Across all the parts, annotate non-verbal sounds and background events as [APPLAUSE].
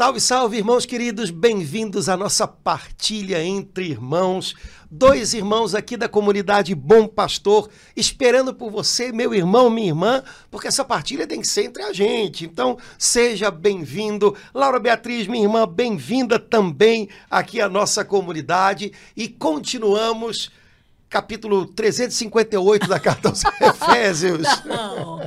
Salve, salve, irmãos queridos, bem-vindos à nossa partilha entre irmãos. Dois irmãos aqui da comunidade Bom Pastor, esperando por você, meu irmão, minha irmã, porque essa partilha tem que ser entre a gente. Então, seja bem-vindo. Laura Beatriz, minha irmã, bem-vinda também aqui à nossa comunidade. E continuamos capítulo 358 da carta aos [LAUGHS] Efésios. Não.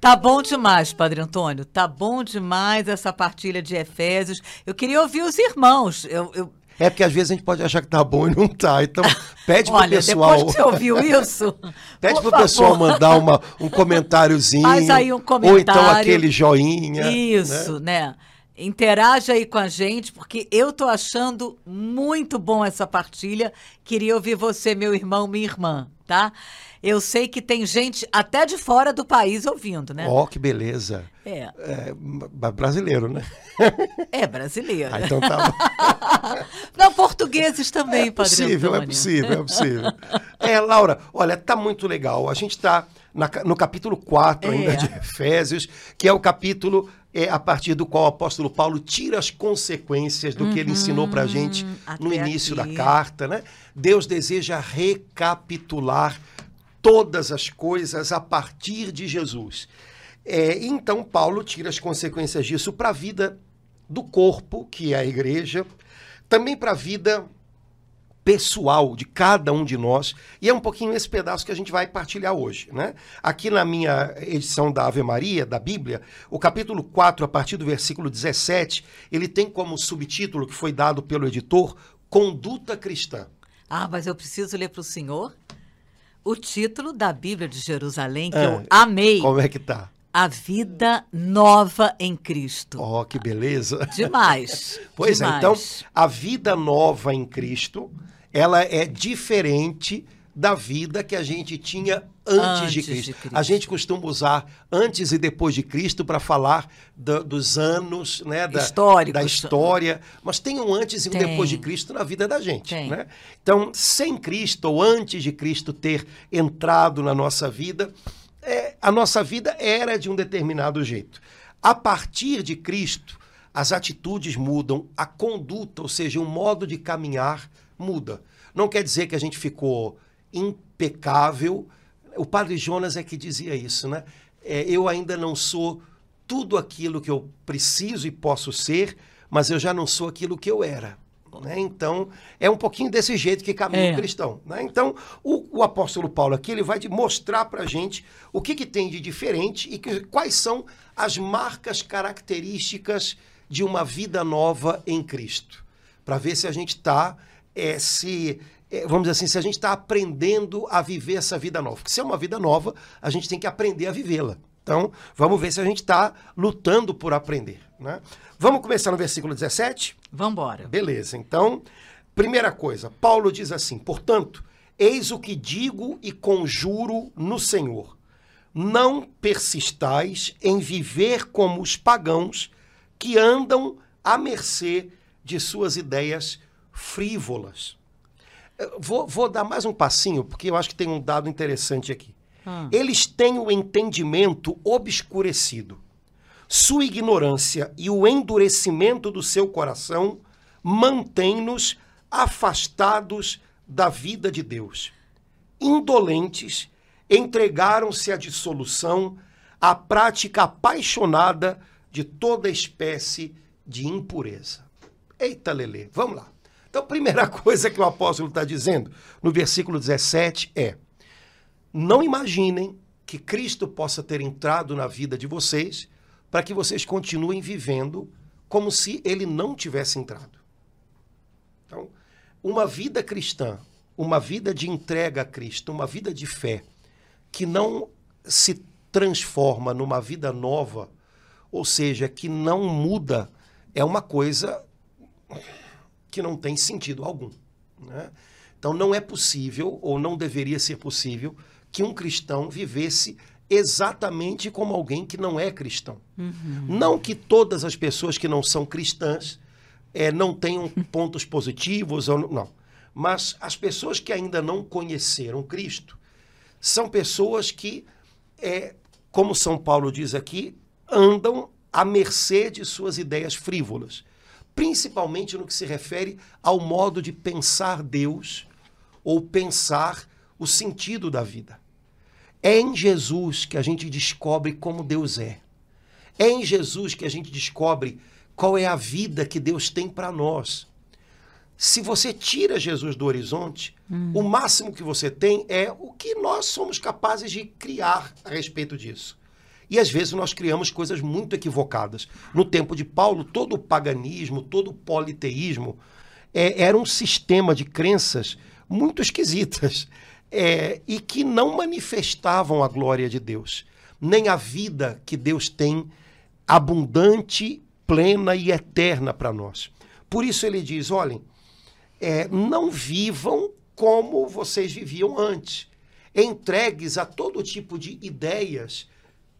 Tá bom demais, Padre Antônio. Tá bom demais essa partilha de Efésios. Eu queria ouvir os irmãos. Eu, eu... É porque às vezes a gente pode achar que tá bom e não tá. Então, [LAUGHS] pede pro Olha, pessoal. depois que você ouviu isso, [LAUGHS] Pede pro favor. pessoal mandar uma, um comentáriozinho. [LAUGHS] Faz aí um Ou então comentário. aquele joinha. né? Isso, né? Interaja aí com a gente, porque eu tô achando muito bom essa partilha. Queria ouvir você, meu irmão, minha irmã, tá? Eu sei que tem gente até de fora do país ouvindo, né? Ó, que beleza. É, É, b- brasileiro, né? é brasileiro. Ah, então tá bom. [LAUGHS] Não, portugueses também, É Padre possível, é possível, é possível. É, Laura, olha, tá muito legal. A gente tá ca- no capítulo 4 ainda É. de Efésios, que é o capítulo é, a partir do qual o apóstolo Paulo tira as consequências do que ele ensinou pra gente no Uhum. início aqui. da carta, né? Deus deseja recapitular todas as coisas a partir de Jesus. É, então, Paulo tira as consequências disso para a vida do corpo, que é a igreja, também para a vida pessoal de cada um de nós, e é um pouquinho esse pedaço que a gente vai partilhar hoje, né? Aqui na minha edição da Ave Maria, da Bíblia, o capítulo 4, a partir do versículo 17, ele tem como subtítulo que foi dado pelo editor, Conduta Cristã. Ah, mas eu preciso ler para o senhor o título da Bíblia de Jerusalém, que Ah, eu amei. Como é que tá? A Vida Nova em Cristo. Ó, que beleza. Demais. [LAUGHS] Pois é, demais. então a vida nova em Cristo, ela é diferente da vida que a gente tinha antes, de, Antes Cristo. de Cristo. A gente costuma usar antes e depois de Cristo para falar da- dos anos, né, da, da história, mas tem um antes e um Tem. depois de Cristo na vida da gente, né? Então, sem Cristo ou antes de Cristo ter entrado na nossa vida, é, a nossa vida era de um determinado jeito. A partir de Cristo, as atitudes mudam, a conduta, ou seja, o modo de caminhar muda. Não quer dizer que a gente ficou impecável. O padre Jonas é que dizia isso, né? É, eu ainda não sou tudo aquilo que eu preciso e posso ser, mas eu já não sou aquilo que eu era. né? Então, é um pouquinho desse jeito que caminha É. o cristão. né? Então, o, o apóstolo Paulo aqui ele vai mostrar para a gente o que, que tem de diferente e que- quais são as marcas características de uma vida nova em Cristo. Para ver se a gente está se é, vamos dizer assim, se a gente está aprendendo a viver essa vida nova. Porque se é uma vida nova, a gente tem que aprender a vivê-la. Então, vamos ver se a gente está lutando por aprender. Né? Vamos começar no versículo 17? Vamos embora. Beleza, então, primeira coisa, Paulo diz assim: portanto, eis o que digo e conjuro no Senhor: não persistais em viver como os pagãos que andam à mercê de suas ideias frívolas. Vou, vou dar mais um passinho, porque eu acho que tem um dado interessante aqui. Hum. Eles têm o entendimento obscurecido. Sua ignorância e o endurecimento do seu coração mantêm-nos afastados da vida de Deus. Indolentes, entregaram-se à dissolução, à prática apaixonada de toda espécie de impureza. Eita, Lelê, vamos lá. Então, a primeira [LAUGHS] coisa que o apóstolo está dizendo no versículo 17 é: não imaginem que Cristo possa ter entrado na vida de vocês para que vocês continuem vivendo como se ele não tivesse entrado. Então, uma vida cristã, uma vida de entrega a Cristo, uma vida de fé, que não se transforma numa vida nova, ou seja, que não muda, é uma coisa que não tem sentido algum. né? Então não é possível, ou não deveria ser possível, que um cristão vivesse exatamente como alguém que não é cristão. Não que todas as pessoas que não são cristãs eh, não tenham [LAUGHS] pontos positivos, ou não. Mas as pessoas que ainda não conheceram Cristo são pessoas que, eh, como São Paulo diz aqui, andam à mercê de suas ideias frívolas, principalmente no que se refere ao modo de pensar Deus ou pensar o sentido da vida. É em Jesus que a gente descobre como Deus é. É em Jesus que a gente descobre qual é a vida que Deus tem para nós. Se você tira Jesus do horizonte, hum. o máximo que você tem é o que nós somos capazes de criar a respeito disso. E às vezes nós criamos coisas muito equivocadas. No tempo de Paulo, todo o paganismo, todo o politeísmo é, era um sistema de crenças muito esquisitas é, e que não manifestavam a glória de Deus, nem a vida que Deus tem abundante, plena e eterna para nós. Por isso ele diz: olhem, é, não vivam como vocês viviam antes, entregues a todo tipo de ideias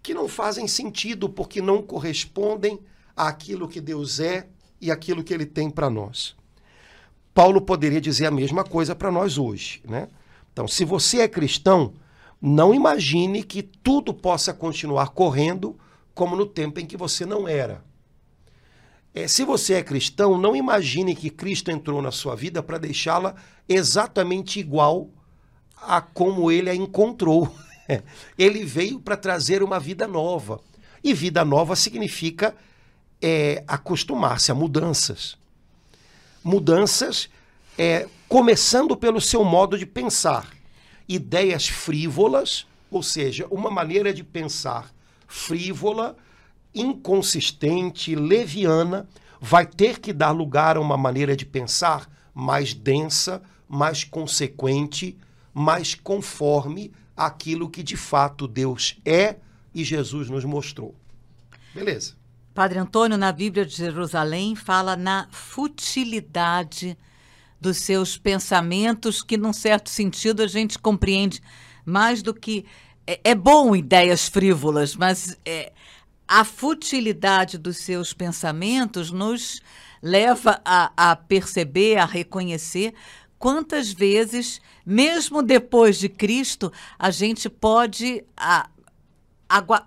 que não fazem sentido porque não correspondem àquilo que Deus é e aquilo que ele tem para nós. Paulo poderia dizer a mesma coisa para nós hoje, né? Então, se você é cristão, não imagine que tudo possa continuar correndo como no tempo em que você não era. É, se você é cristão, não imagine que Cristo entrou na sua vida para deixá-la exatamente igual a como ele a encontrou. [LAUGHS] [LAUGHS] ele veio para trazer uma vida nova. E vida nova significa é, acostumar-se a mudanças. Mudanças é, começando pelo seu modo de pensar. Ideias frívolas, ou seja, uma maneira de pensar frívola, inconsistente, leviana, vai ter que dar lugar a uma maneira de pensar mais densa, mais consequente, mais conforme aquilo que de fato Deus é e Jesus nos mostrou. Beleza. Padre Antônio, na Bíblia de Jerusalém, fala na futilidade dos seus pensamentos, que num certo sentido a gente compreende mais do que. É, é bom ideias frívolas, mas é, a futilidade dos seus pensamentos nos leva a, a perceber, a reconhecer quantas vezes, mesmo depois de Cristo, a gente pode a,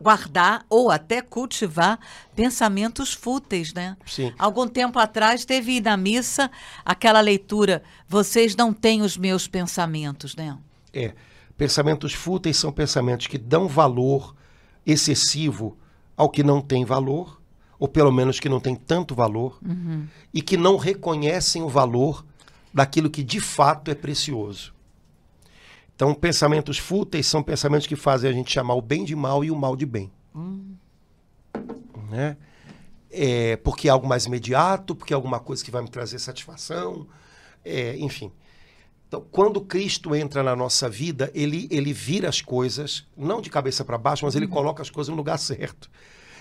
guardar ou até cultivar pensamentos fúteis, né? Sim. Algum tempo atrás teve na missa aquela leitura: vocês não têm os meus pensamentos, né? É. Pensamentos fúteis são pensamentos que dão valor excessivo ao que não tem valor, ou pelo menos que não tem tanto valor, uhum. e que não reconhecem o valor daquilo que de fato é precioso. Então, pensamentos fúteis são pensamentos que fazem a gente chamar o bem de mal e o mal de bem. Hum. Né? É, porque é algo mais imediato, porque é alguma coisa que vai me trazer satisfação, é, enfim. Então, quando Cristo entra na nossa vida, ele, ele vira as coisas, não de cabeça para baixo, mas ele uhum. coloca as coisas no lugar certo.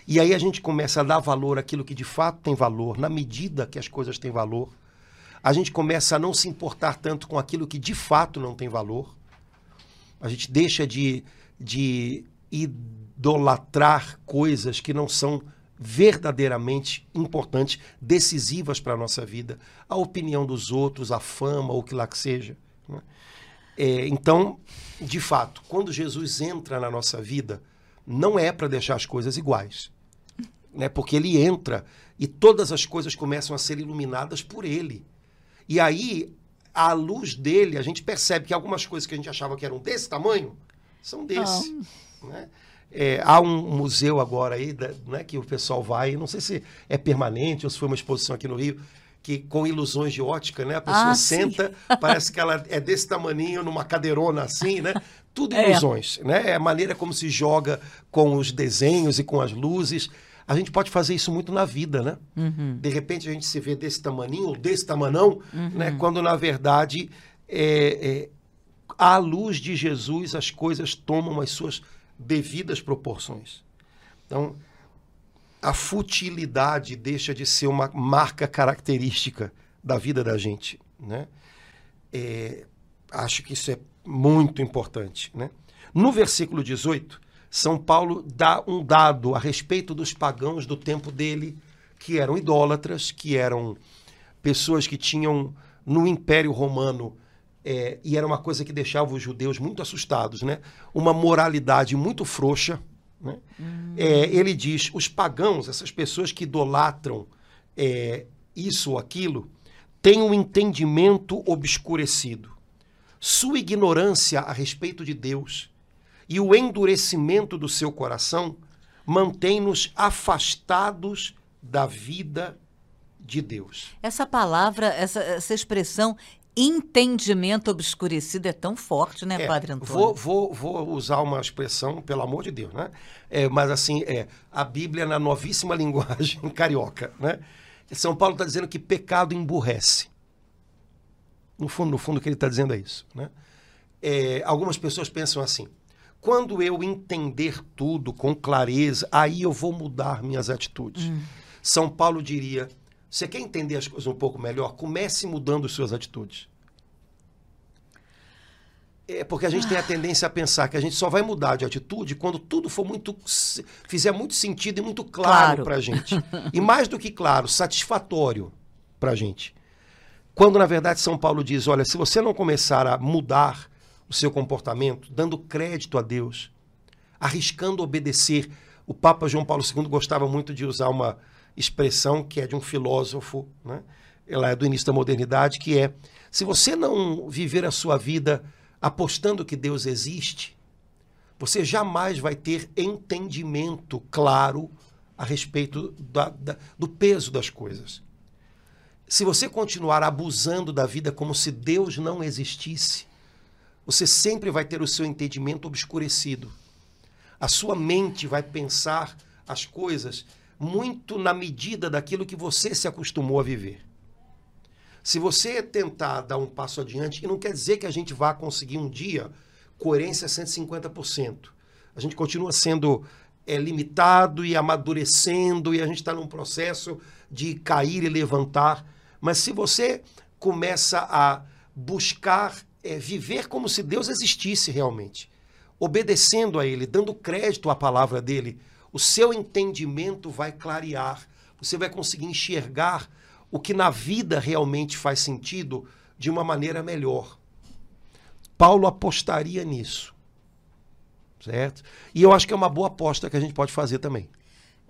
E aí a gente começa a dar valor àquilo que de fato tem valor, na medida que as coisas têm valor. A gente começa a não se importar tanto com aquilo que de fato não tem valor. A gente deixa de, de idolatrar coisas que não são verdadeiramente importantes, decisivas para a nossa vida. A opinião dos outros, a fama, ou o que lá que seja. Né? É, então, de fato, quando Jesus entra na nossa vida, não é para deixar as coisas iguais. Né? Porque ele entra e todas as coisas começam a ser iluminadas por ele. E aí à luz dele, a gente percebe que algumas coisas que a gente achava que eram desse tamanho são desse. Né? É, há um museu agora aí né, que o pessoal vai, não sei se é permanente ou se foi uma exposição aqui no Rio, que com ilusões de ótica, né? A pessoa ah, senta, parece que ela é desse tamaninho numa cadeirona assim, né? Tudo é. ilusões, é. né? É a maneira como se joga com os desenhos e com as luzes. A gente pode fazer isso muito na vida, né? Uhum. De repente a gente se vê desse tamaninho ou desse tamanão, uhum. né? Quando na verdade, é, é, à luz de Jesus, as coisas tomam as suas devidas proporções. Então, a futilidade deixa de ser uma marca característica da vida da gente, né? É, acho que isso é muito importante, né? No versículo 18, são Paulo dá um dado a respeito dos pagãos do tempo dele, que eram idólatras, que eram pessoas que tinham no Império Romano, é, e era uma coisa que deixava os judeus muito assustados, né? Uma moralidade muito frouxa, Né? É, ele diz: os pagãos, essas pessoas que idolatram é, isso ou aquilo, têm um entendimento obscurecido. Sua ignorância a respeito de Deus e o endurecimento do seu coração mantém-nos afastados da vida de Deus. Essa palavra, essa, essa expressão entendimento obscurecido é tão forte, né, É, Padre Antônio? Vou, vou, vou usar uma expressão, pelo amor de Deus, né? É, mas assim, é a Bíblia na novíssima [LAUGHS] linguagem carioca, né? São Paulo está dizendo que pecado emburrece. No fundo, no fundo, o que ele está dizendo é isso, né? É, algumas pessoas pensam assim: quando eu entender tudo com clareza, aí eu vou mudar minhas atitudes. São Paulo diria: você quer entender as coisas um pouco melhor? Comece mudando suas atitudes. É porque a gente tem a tendência a pensar que a gente só vai mudar de atitude quando tudo for muito fizer muito sentido e muito claro Claro. para a gente. [LAUGHS] E mais do que claro, satisfatório para a gente. Quando na verdade São Paulo diz, olha, se você não começar a mudar o seu comportamento, dando crédito a Deus, arriscando obedecer, o Papa João Paulo II gostava muito de usar uma expressão que é de um filósofo, né? Ela é do início da modernidade, que é: se você não viver a sua vida apostando que Deus existe, você jamais vai ter entendimento claro a respeito da- da- do peso das coisas. Se você continuar abusando da vida como se Deus não existisse, você sempre vai ter o seu entendimento obscurecido. A sua mente vai pensar as coisas muito na medida daquilo que você se acostumou a viver. Se você tentar dar um passo adiante, e não quer dizer que a gente vá conseguir um dia coerência 150%. A gente continua sendo é, limitado e amadurecendo, e a gente está num processo de cair e levantar. Mas se você começa a buscar é, viver como se Deus existisse realmente, obedecendo a Ele, dando crédito à palavra dele, o seu entendimento vai clarear. Você vai conseguir enxergar o que na vida realmente faz sentido de uma maneira melhor. Paulo apostaria nisso. Certo? E eu acho que é uma boa aposta que a gente pode fazer também.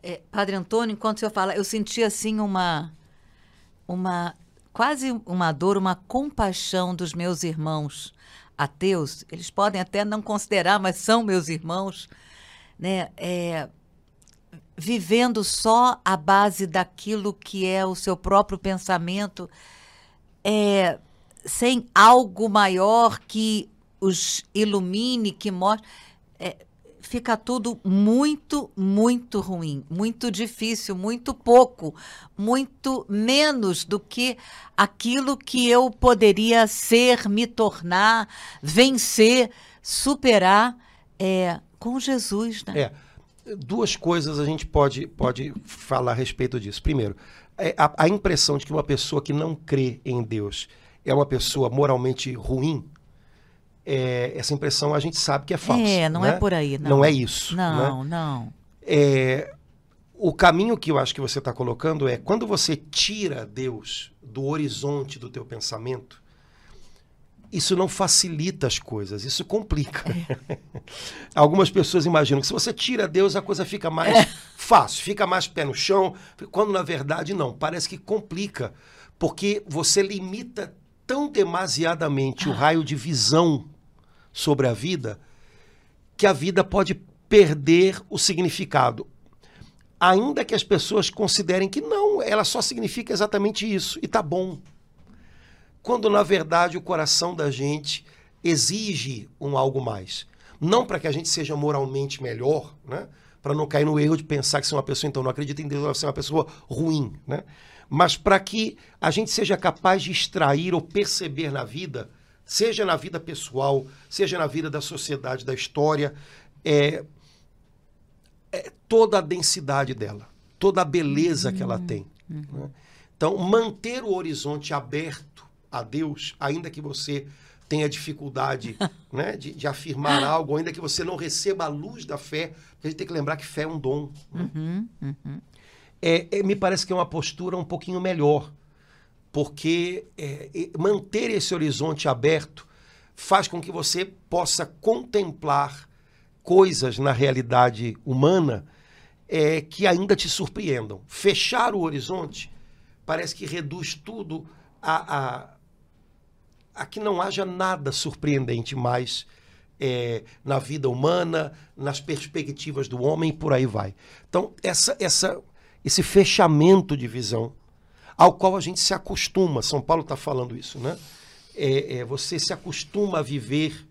É, Padre Antônio, enquanto o senhor fala, eu senti assim uma, uma quase uma dor, uma compaixão dos meus irmãos ateus. Eles podem até não considerar, mas são meus irmãos, né? É, vivendo só à base daquilo que é o seu próprio pensamento, é, sem algo maior que os ilumine, que mostre. Fica tudo muito, muito ruim, muito difícil, muito pouco, muito menos do que aquilo que eu poderia ser, me tornar, vencer, superar é, com Jesus, né? É, duas coisas a gente pode, pode falar a respeito disso. Primeiro, é a, a impressão de que uma pessoa que não crê em Deus é uma pessoa moralmente ruim, é, essa impressão a gente sabe que é falsa. É, não né? é por aí, não. Não é isso. né? Não, não. É, o caminho que eu acho que você está colocando é quando você tira Deus do horizonte do teu pensamento, isso não facilita as coisas, isso complica. [LAUGHS] Algumas pessoas imaginam que se você tira Deus, a coisa fica mais fácil, fica mais pé no chão, quando na verdade não, parece que complica, porque você limita tão demasiadamente o raio de visão sobre a vida que a vida pode perder o significado. Ainda que as pessoas considerem que não, ela só significa exatamente isso, e tá bom. Quando na verdade o coração da gente exige um algo mais. Não para que a gente seja moralmente melhor, né? para não cair no erro de pensar que se uma pessoa então não acredita em Deus, ela vai ser uma pessoa ruim, né? mas para que a gente seja capaz de extrair ou perceber na vida, seja na vida pessoal, seja na vida da sociedade, da história, é, é toda a densidade dela, toda a beleza que ela tem. né? Então, manter o horizonte aberto a Deus, ainda que você tenha dificuldade [LAUGHS] né, de, de afirmar algo, ainda que você não receba a luz da fé, a gente tem que lembrar que fé é um dom. né? É, é, me parece que é uma postura um pouquinho melhor, porque é, manter esse horizonte aberto faz com que você possa contemplar coisas na realidade humana é, que ainda te surpreendam. Fechar o horizonte parece que reduz tudo a, a, a que não haja nada surpreendente mais é, na vida humana, nas perspectivas do homem por aí vai. Então, essa, essa, esse fechamento de visão ao qual a gente se acostuma, São Paulo está falando isso, né? É, é, você se acostuma a viver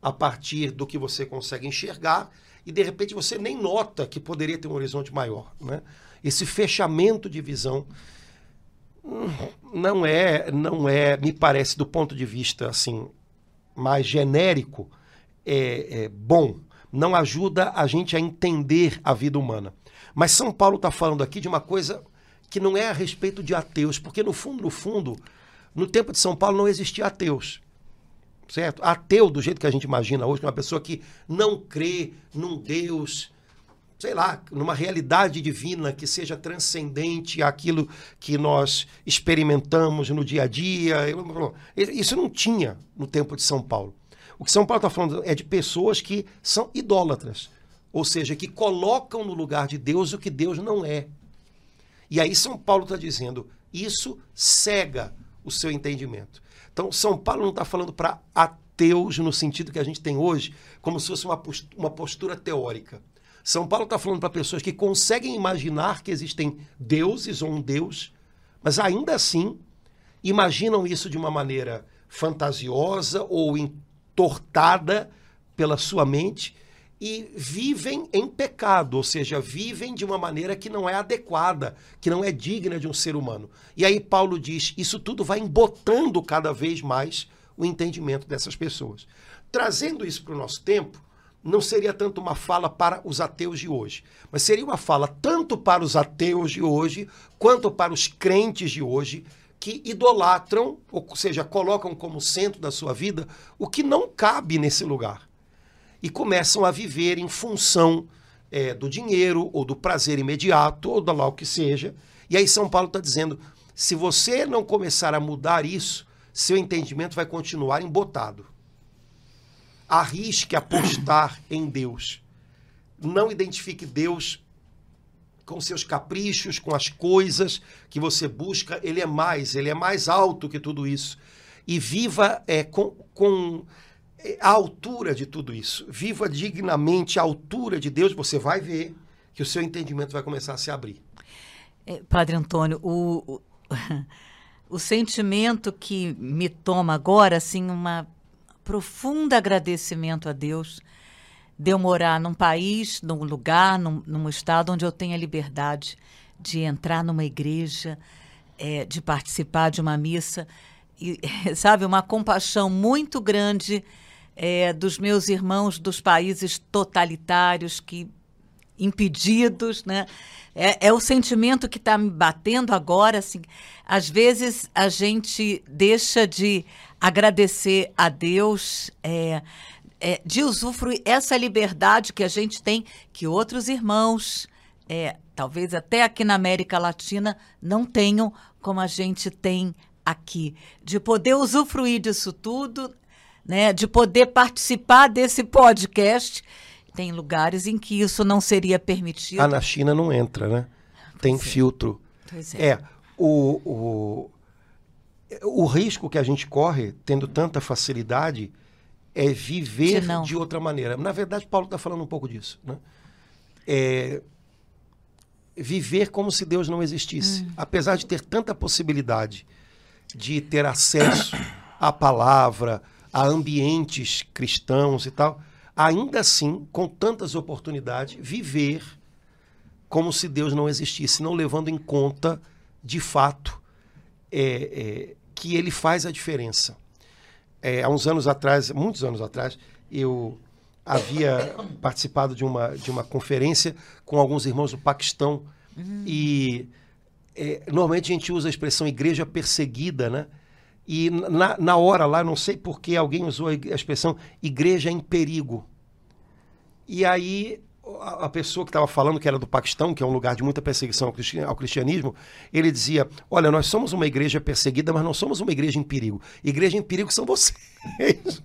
a partir do que você consegue enxergar e de repente você nem nota que poderia ter um horizonte maior, né? Esse fechamento de visão hum, não é, não é, me parece do ponto de vista assim mais genérico, é, é bom, não ajuda a gente a entender a vida humana. Mas São Paulo está falando aqui de uma coisa que não é a respeito de ateus, porque no fundo, no fundo, no tempo de São Paulo não existia ateus. Certo? Ateu, do jeito que a gente imagina hoje, é uma pessoa que não crê num Deus, sei lá, numa realidade divina que seja transcendente àquilo que nós experimentamos no dia a dia. Isso não tinha no tempo de São Paulo. O que São Paulo está falando é de pessoas que são idólatras, ou seja, que colocam no lugar de Deus o que Deus não é. E aí São Paulo está dizendo, isso cega o seu entendimento. Então, São Paulo não está falando para ateus no sentido que a gente tem hoje, como se fosse uma postura, uma postura teórica. São Paulo está falando para pessoas que conseguem imaginar que existem deuses ou um Deus, mas ainda assim imaginam isso de uma maneira fantasiosa ou entortada pela sua mente e vivem em pecado, ou seja, vivem de uma maneira que não é adequada, que não é digna de um ser humano. E aí Paulo diz: isso tudo vai embotando cada vez mais o entendimento dessas pessoas. Trazendo isso para o nosso tempo, não seria tanto uma fala para os ateus de hoje, mas seria uma fala tanto para os ateus de hoje, quanto para os crentes de hoje, que idolatram, ou seja, colocam como centro da sua vida o que não cabe nesse lugar e começam a viver em função é, do dinheiro ou do prazer imediato ou da lá o que seja. E aí São Paulo está dizendo: se você não começar a mudar isso, seu entendimento vai continuar embotado. Arrisque apostar [COUGHS] em Deus. Não identifique Deus com seus caprichos, com as coisas que você busca. Ele é mais, ele é mais alto que tudo isso. E viva é, com, com a altura de tudo isso. Viva dignamente à altura de Deus, você vai ver que o seu entendimento vai começar a se abrir. É, Padre Antônio, o, o, [LAUGHS] o sentimento que me toma agora, assim, uma profundo agradecimento a Deus de eu morar num país, num lugar, num, num estado onde eu tenho a liberdade de entrar numa igreja, é, de participar de uma missa, e, [LAUGHS] sabe, uma compaixão muito grande é, dos meus irmãos dos países totalitários que impedidos, né? É, é o sentimento que está me batendo agora. Assim, às vezes a gente deixa de agradecer a Deus, é, é, de usufruir essa liberdade que a gente tem, que outros irmãos, é, talvez até aqui na América Latina, não tenham como a gente tem aqui, de poder usufruir disso tudo né, de poder participar desse podcast. Tem lugares em que isso não seria permitido. Ah, na China não entra, né? Tem pois é. filtro. Pois é. é o, o, o risco que a gente corre, tendo tanta facilidade, é viver de, de outra maneira. Na verdade, Paulo está falando um pouco disso. Né? É viver como se Deus não existisse. Hum. Apesar de ter tanta possibilidade de ter acesso à palavra, a ambientes cristãos e tal, ainda assim, com tantas oportunidades, viver como se Deus não existisse, não levando em conta, de fato, é, é, que ele faz a diferença. É, há uns anos atrás, muitos anos atrás, eu havia participado de uma, de uma conferência com alguns irmãos do Paquistão uhum. e é, normalmente a gente usa a expressão igreja perseguida, né? E na, na hora lá, não sei por que alguém usou a expressão igreja em perigo. E aí a, pessoa que estava falando, que era do Paquistão, que é um lugar de muita perseguição ao cristianismo, ele dizia: Olha, nós somos uma igreja perseguida, mas não somos uma igreja em perigo. Igreja em perigo são vocês. [LAUGHS]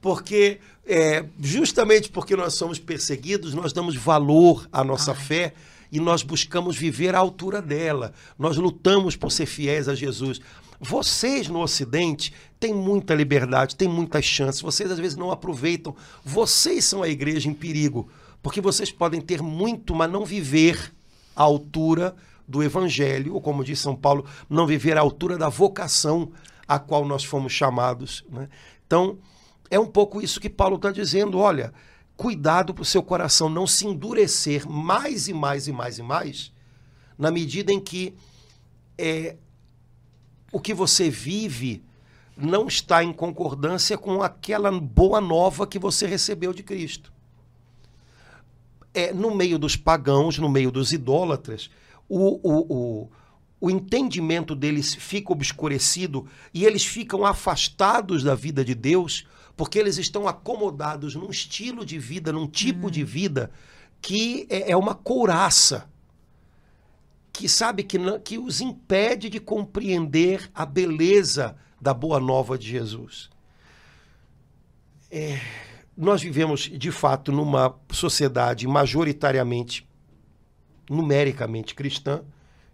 Porque, é, justamente porque nós somos perseguidos, nós damos valor à nossa Ai. fé e nós buscamos viver à altura dela. Nós lutamos por ser fiéis a Jesus. Vocês no Ocidente têm muita liberdade, têm muitas chances, vocês às vezes não aproveitam. Vocês são a igreja em perigo, porque vocês podem ter muito, mas não viver à altura do Evangelho, ou como diz São Paulo, não viver à altura da vocação a qual nós fomos chamados. Né? Então, é um pouco isso que Paulo está dizendo: olha, cuidado para o seu coração não se endurecer mais e mais e mais e mais, na medida em que é, o que você vive não está em concordância com aquela boa nova que você recebeu de Cristo. É, no meio dos pagãos, no meio dos idólatras, o, o, o, o entendimento deles fica obscurecido e eles ficam afastados da vida de Deus porque eles estão acomodados num estilo de vida, num tipo de vida que é, é uma couraça que sabe que, não, que os impede de compreender a beleza da boa nova de Jesus. É, nós vivemos, de fato, numa sociedade majoritariamente, numericamente cristã.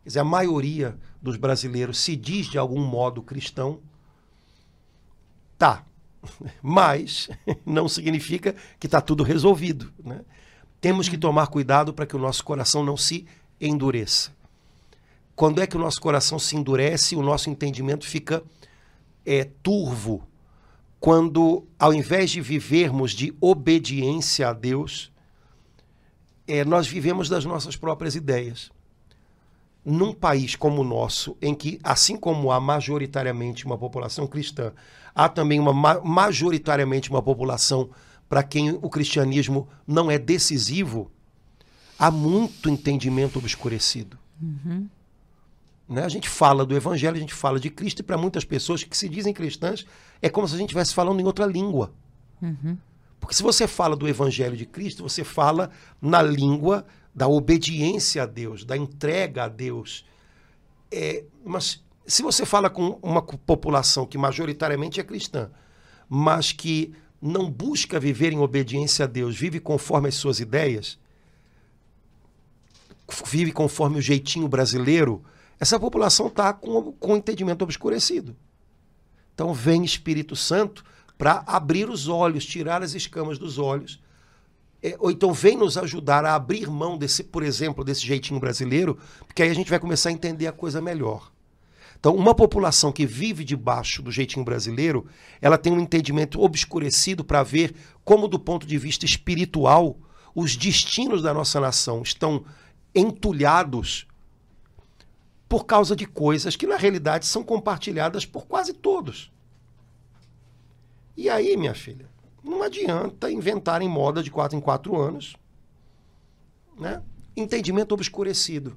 Quer dizer, a maioria dos brasileiros se diz de algum modo cristão. Tá, [LAUGHS] mas [LAUGHS] não significa que está tudo resolvido. Né? Temos que tomar cuidado para que o nosso coração não se endureça. Quando é que o nosso coração se endurece, o nosso entendimento fica é, turvo? Quando, ao invés de vivermos de obediência a Deus, é, nós vivemos das nossas próprias ideias. Num país como o nosso, em que, assim como há majoritariamente uma população cristã, há também uma majoritariamente uma população para quem o cristianismo não é decisivo, há muito entendimento obscurecido. Uhum. Né? A gente fala do Evangelho, a gente fala de Cristo, e para muitas pessoas que se dizem cristãs, é como se a gente estivesse falando em outra língua. Uhum. Porque se você fala do Evangelho de Cristo, você fala na língua da obediência a Deus, da entrega a Deus. É, mas se você fala com uma população que majoritariamente é cristã, mas que não busca viver em obediência a Deus, vive conforme as suas ideias, vive conforme o jeitinho brasileiro, essa população está com, com o entendimento obscurecido. Então vem Espírito Santo para abrir os olhos, tirar as escamas dos olhos. É, ou então vem nos ajudar a abrir mão desse, por exemplo, desse jeitinho brasileiro, porque aí a gente vai começar a entender a coisa melhor. Então, uma população que vive debaixo do jeitinho brasileiro, ela tem um entendimento obscurecido para ver como, do ponto de vista espiritual, os destinos da nossa nação estão entulhados por causa de coisas que na realidade são compartilhadas por quase todos. E aí, minha filha, não adianta inventarem moda de quatro em quatro anos. Né? Entendimento obscurecido.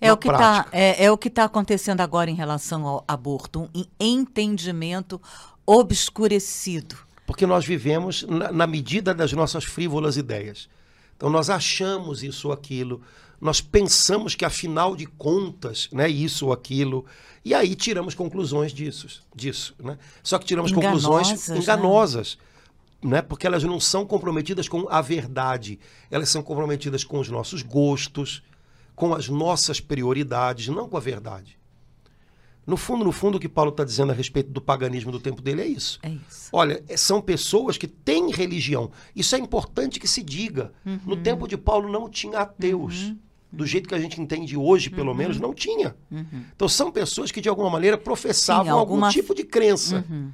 É o, que tá, é, é o que está acontecendo agora em relação ao aborto, um entendimento obscurecido. Porque nós vivemos na, na medida das nossas frívolas ideias. Então nós achamos isso ou aquilo, nós pensamos que afinal de contas, né, isso ou aquilo, e aí tiramos conclusões disso, disso, né? Só que tiramos enganosas, conclusões enganosas, né? né? Porque elas não são comprometidas com a verdade, elas são comprometidas com os nossos gostos, com as nossas prioridades, não com a verdade. No fundo, no fundo, o que Paulo está dizendo a respeito do paganismo do tempo dele é isso. É isso. Olha, é, são pessoas que têm religião. Isso é importante que se diga. Uhum. No tempo de Paulo não tinha ateus. Uhum. Do jeito que a gente entende hoje, pelo uhum. menos, não tinha. Uhum. Então são pessoas que, de alguma maneira, professavam Sim, alguma... algum tipo de crença. Uhum.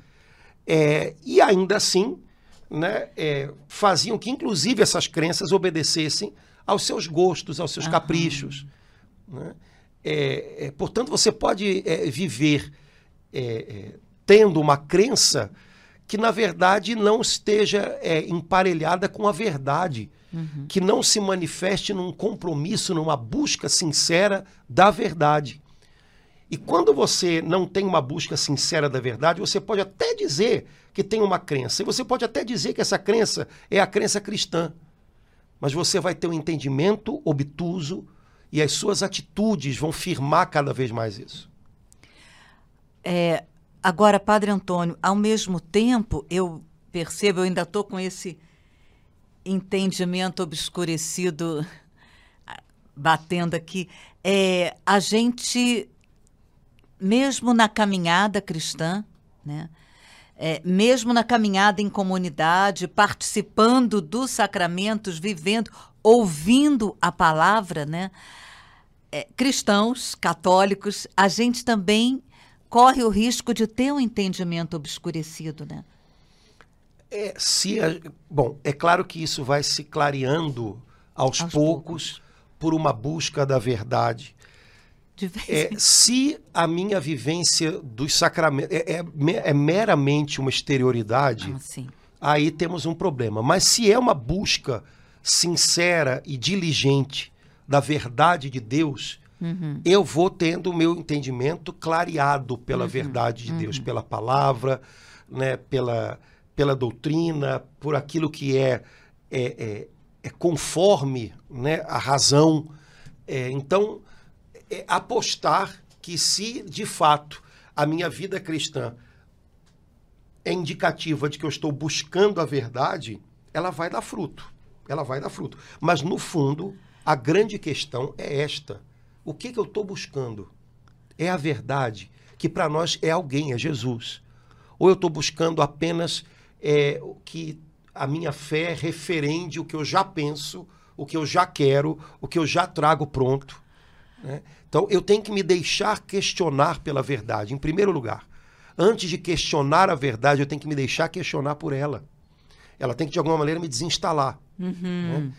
É, e ainda assim, né, é, faziam que, inclusive, essas crenças obedecessem aos seus gostos, aos seus caprichos. Né? É, é, portanto, você pode é, viver é, tendo uma crença que, na verdade, não esteja emparelhada com a verdade, uhum. que não se manifeste num compromisso, numa busca sincera da verdade. E quando você não tem uma busca sincera da verdade, você pode até dizer que tem uma crença, e você pode até dizer que essa crença é a crença cristã, mas você vai ter um entendimento obtuso, e as suas atitudes vão firmar cada vez mais isso. É, agora, Padre Antônio, ao mesmo tempo, eu percebo, eu ainda estou com esse entendimento obscurecido ah, batendo aqui. É, a gente, mesmo na caminhada cristã, né? É, mesmo na caminhada em comunidade, participando dos sacramentos, vivendo, ouvindo a palavra, né? É, cristãos, católicos, a gente também corre o risco de ter um entendimento obscurecido, né? É, se a, bom, é claro que isso vai se clareando aos, aos poucos, poucos, por uma busca da verdade. É, se a minha vivência dos sacramentos é, é, é meramente uma exterioridade, ah, aí temos um problema. Mas se é uma busca sincera e diligente da verdade de Deus, uhum. eu vou tendo o meu entendimento clareado pela uhum. verdade de uhum. Deus, pela palavra, né, pela, pela doutrina, por aquilo que é, é, é, é conforme né, a razão. É, então, é apostar que se de fato a minha vida cristã é indicativa de que eu estou buscando a verdade, ela vai dar fruto. Ela vai dar fruto. Mas no fundo, a grande questão é esta: o que, que eu estou buscando? É a verdade, que para nós é alguém, é Jesus. Ou eu estou buscando apenas é, que a minha fé referende o que eu já penso, o que eu já quero, o que eu já trago pronto. Né? Então eu tenho que me deixar questionar pela verdade, em primeiro lugar. Antes de questionar a verdade, eu tenho que me deixar questionar por ela. Ela tem que, de alguma maneira, me desinstalar. Uhum. Né?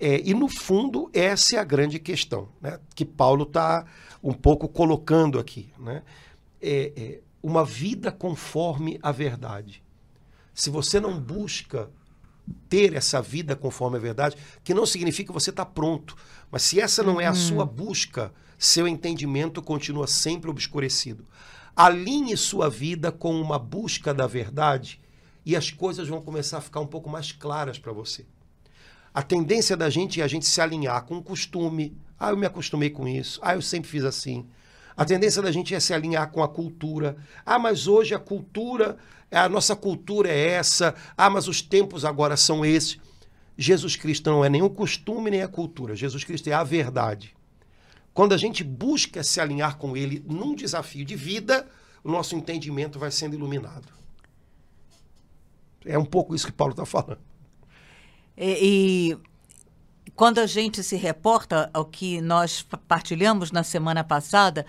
É, e, no fundo, essa é a grande questão né? que Paulo está um pouco colocando aqui. Né? É, é uma vida conforme a verdade. Se você não busca ter essa vida conforme a verdade, que não significa que você está pronto. Mas se essa não é a sua uhum. busca, seu entendimento continua sempre obscurecido. Alinhe sua vida com uma busca da verdade e as coisas vão começar a ficar um pouco mais claras para você. A tendência da gente é a gente se alinhar com o costume. Ah, eu me acostumei com isso. Ah, eu sempre fiz assim. A tendência da gente é se alinhar com a cultura. Ah, mas hoje a cultura, a nossa cultura é essa. Ah, mas os tempos agora são esses. Jesus Cristo não é o costume nem a cultura. Jesus Cristo é a verdade. Quando a gente busca se alinhar com Ele num desafio de vida, o nosso entendimento vai sendo iluminado. É um pouco isso que Paulo está falando. E, e, quando a gente se reporta ao que nós partilhamos na semana passada,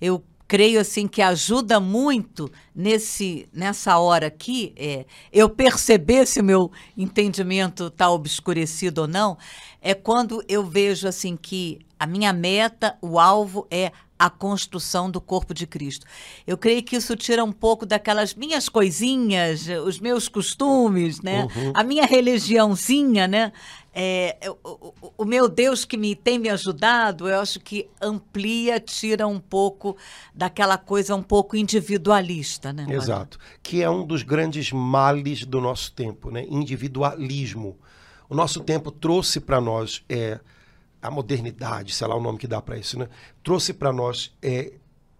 eu creio assim que ajuda muito nesse nessa hora aqui é, eu perceber se o meu entendimento está obscurecido ou não é quando eu vejo assim que a minha meta o alvo é a construção do corpo de Cristo. Eu creio que isso tira um pouco daquelas minhas coisinhas, os meus costumes, né? Uhum. A minha religiãozinha, né? É, o, o, o, meu Deus que me tem me ajudado, eu acho que amplia, tira um pouco daquela coisa um pouco individualista, né? Exato. Que é um dos grandes males do nosso tempo, né? Individualismo. O nosso tempo trouxe para nós é, a modernidade, sei lá o nome que dá para isso, né? trouxe para nós é,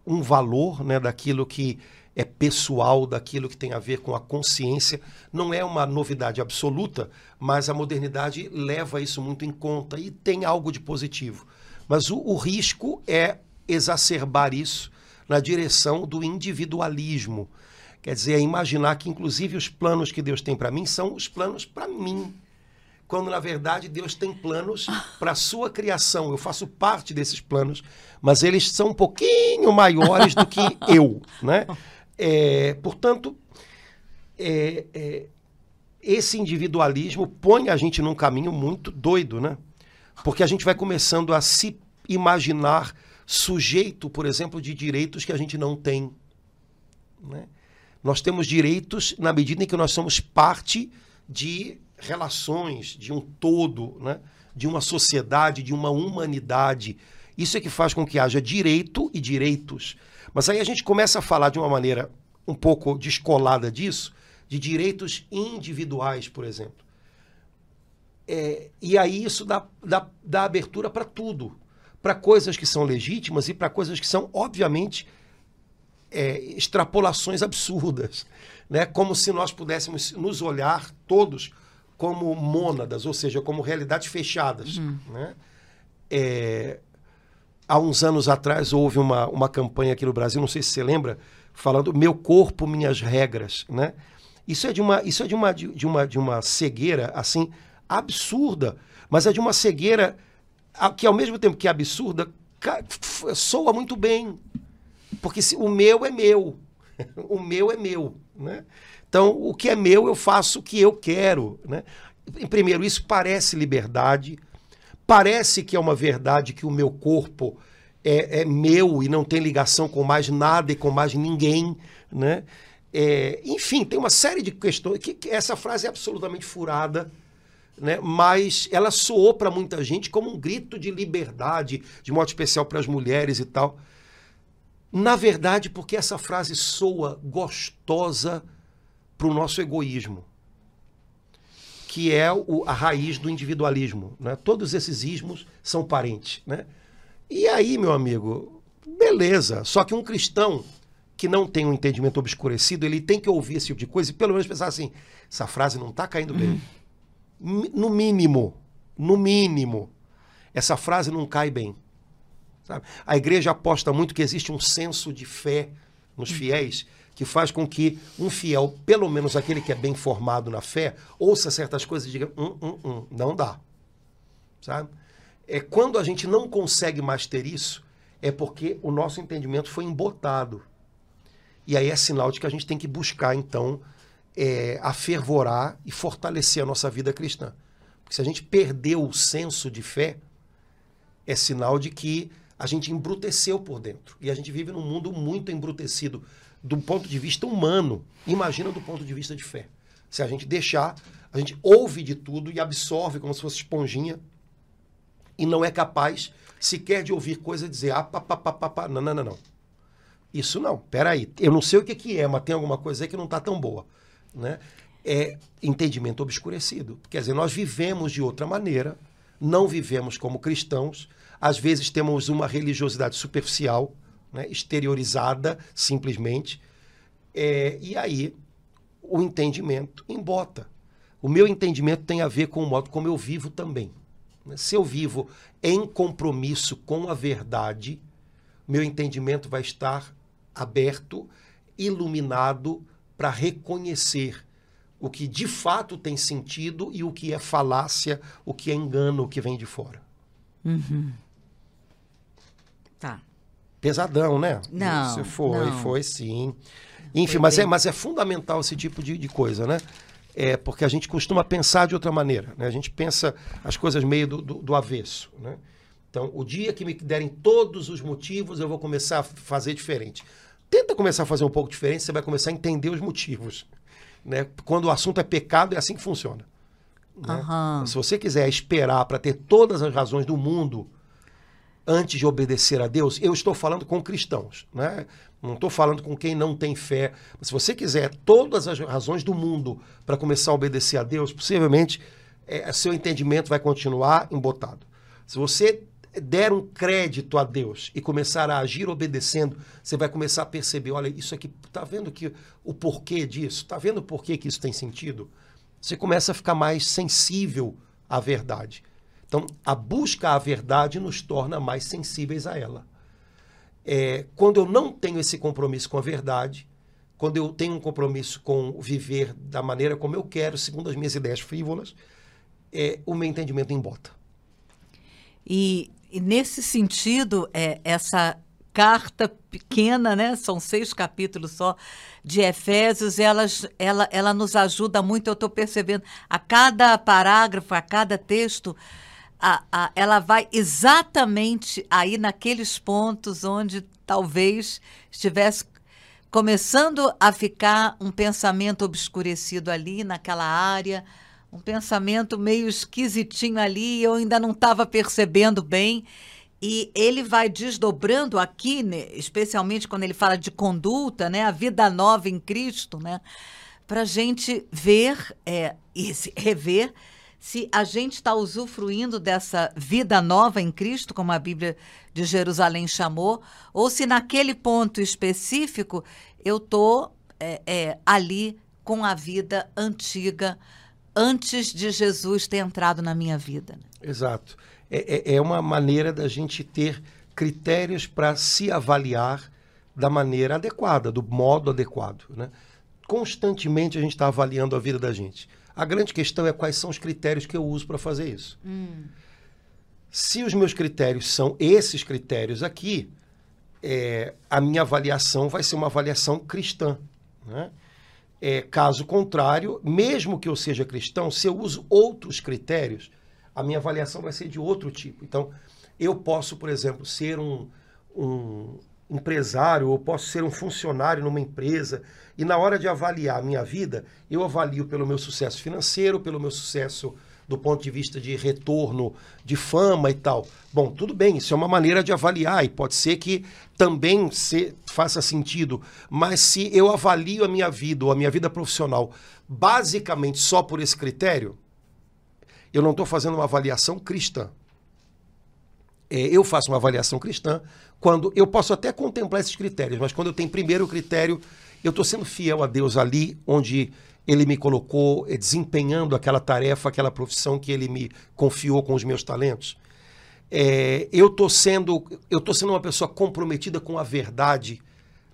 um valor né, daquilo que é pessoal, daquilo que tem a ver com a consciência. Não é uma novidade absoluta, mas a modernidade leva isso muito em conta e tem algo de positivo. Mas o, o risco é exacerbar isso na direção do individualismo. Quer dizer, é imaginar que, inclusive, os planos que Deus tem para mim são os planos para mim quando na verdade Deus tem planos para a sua criação. Eu faço parte desses planos, mas eles são um pouquinho maiores do que [LAUGHS] eu, né? É, portanto, é, é, esse individualismo põe a gente num caminho muito doido, né? Porque a gente vai começando a se imaginar sujeito, por exemplo, de direitos que a gente não tem. Né? Nós temos direitos na medida em que nós somos parte de relações, de um todo, né? de uma sociedade, de uma humanidade. Isso é que faz com que haja direito e direitos. Mas aí a gente começa a falar de uma maneira um pouco descolada disso, de direitos individuais, por exemplo. É, e aí isso dá, dá, dá abertura para tudo. Para coisas que são legítimas e para coisas que são, obviamente, é, extrapolações absurdas, né? como se nós pudéssemos nos olhar todos como mônadas, ou seja, como realidades fechadas. Uhum. Né? É, há uns anos atrás houve uma, uma campanha aqui no Brasil, não sei se você lembra, falando meu corpo, minhas regras, né? Isso é de uma, isso é de uma, de, de uma, de uma cegueira assim absurda, mas é de uma cegueira que ao mesmo tempo que é absurda soa muito bem, porque se, o meu é meu, [LAUGHS] o meu é meu, né? Então o que é meu eu faço o que eu quero, né? Primeiro isso parece liberdade, parece que é uma verdade que o meu corpo é, é, meu e não tem ligação com mais nada e com mais ninguém, né? É, enfim, tem uma série de questões que, que, essa frase é absolutamente furada, né? Mas ela soou para muita gente como um grito de liberdade, de modo especial para as mulheres e tal. Na verdade, porque essa frase soa gostosa para o nosso egoísmo que é o, a raiz do individualismo. Né? Todos esses ismos são parentes. Né? E aí, meu amigo, beleza. Só que um cristão que não tem um entendimento obscurecido, ele tem que ouvir esse tipo de coisa e pelo menos pensar assim: essa frase não está caindo bem. Uhum. No mínimo, no mínimo, essa frase não cai bem. Sabe? A igreja aposta muito que existe um senso de fé nos fiéis que faz com que um fiel, pelo menos aquele que é bem formado na fé, ouça certas coisas e diga: hum, hum, hum, não dá. Sabe? É quando a gente não consegue mais ter isso, é porque o nosso entendimento foi embotado. E aí é sinal de que a gente tem que buscar, então, é, afervorar e fortalecer a nossa vida cristã. Porque se a gente perdeu o senso de fé, é sinal de que a gente embruteceu por dentro. E a gente vive num mundo muito embrutecido do ponto de vista humano, imagina do ponto de vista de fé. Se a gente deixar, a gente ouve de tudo e absorve como se fosse esponjinha e não é capaz sequer de ouvir coisa e dizer, ah, pá, pá, pá, pá, pá. Não, não, não, não. Isso não, peraí. Eu não sei o que, que é, mas tem alguma coisa aí que não está tão boa. Né? É entendimento obscurecido. Quer dizer, nós vivemos de outra maneira, não vivemos como cristãos, às vezes temos uma religiosidade superficial, né, exteriorizada simplesmente. É, e aí o entendimento embota. O meu entendimento tem a ver com o modo como eu vivo também. Né. Se eu vivo em compromisso com a verdade, meu entendimento vai estar aberto, iluminado para reconhecer o que de fato tem sentido e o que é falácia, o que é engano, o que vem de fora. Uhum. Tá pesadão, né? Não. Isso foi, não. foi sim. Enfim, foi mas, é, mas é fundamental esse tipo de, de coisa, né? É porque a gente costuma pensar de outra maneira, né? A gente pensa as coisas meio do, do, do avesso, né? Então, o dia que me derem todos os motivos, eu vou começar a fazer diferente. Tenta começar a fazer um pouco diferente, você vai começar a entender os motivos. Né? Quando o assunto é pecado, é assim que funciona. Né? Uhum. Se você quiser esperar para ter todas as razões do mundo antes de obedecer a Deus, eu estou falando com cristãos, né? Não estou falando com quem não tem fé. Se você quiser todas as razões do mundo para começar a obedecer a Deus, possivelmente é, seu entendimento vai continuar embotado. Se você der um crédito a Deus e começar a agir obedecendo, você vai começar a perceber, olha, isso aqui, tá vendo que o porquê disso? Tá vendo o porquê que isso tem sentido? Você começa a ficar mais sensível à verdade. Então, a busca à verdade nos torna mais sensíveis a ela. É, quando eu não tenho esse compromisso com a verdade, quando eu tenho um compromisso com viver da maneira como eu quero, segundo as minhas ideias frívolas, é, o meu entendimento embota. E, e nesse sentido, é, essa carta pequena, né? São seis capítulos só de Efésios. Elas, ela, ela nos ajuda muito. Eu estou percebendo a cada parágrafo, a cada texto, a, a, ela vai exatamente aí naqueles pontos onde talvez estivesse começando a ficar um pensamento obscurecido ali naquela área, um pensamento meio esquisitinho ali, eu ainda não estava percebendo bem. E ele vai desdobrando aqui, né, especialmente quando ele fala de conduta, né, a vida nova em Cristo, né, para a gente ver é, e rever se a gente está usufruindo dessa vida nova em Cristo, como a Bíblia de Jerusalém chamou, ou se naquele ponto específico eu estou é, é, ali com a vida antiga, antes de Jesus ter entrado na minha vida. Exato. É, é, é uma maneira da gente ter critérios para se avaliar da maneira adequada, do modo adequado. Né? Constantemente a gente está avaliando a vida da gente. A grande questão é quais são os critérios que eu uso para fazer isso. Hum. Se os meus critérios são esses critérios aqui, é, a minha avaliação vai ser uma avaliação cristã. Né? É, caso contrário, mesmo que eu seja cristão, se eu uso outros critérios, a minha avaliação vai ser de outro tipo. Então, eu posso, por exemplo, ser um, um empresário, ou posso ser um funcionário numa empresa, e na hora de avaliar a minha vida, eu avalio pelo meu sucesso financeiro, pelo meu sucesso do ponto de vista de retorno de fama e tal. Bom, tudo bem, isso é uma maneira de avaliar e pode ser que também se, faça sentido, mas se eu avalio a minha vida ou a minha vida profissional basicamente só por esse critério, eu não estou fazendo uma avaliação cristã. É, eu faço uma avaliação cristã quando eu posso até contemplar esses critérios, mas quando eu tenho primeiro o critério, eu estou sendo fiel a Deus ali onde ele me colocou, é, desempenhando aquela tarefa, aquela profissão que ele me confiou com os meus talentos. É, eu estou sendo, eu tô sendo uma pessoa comprometida com a verdade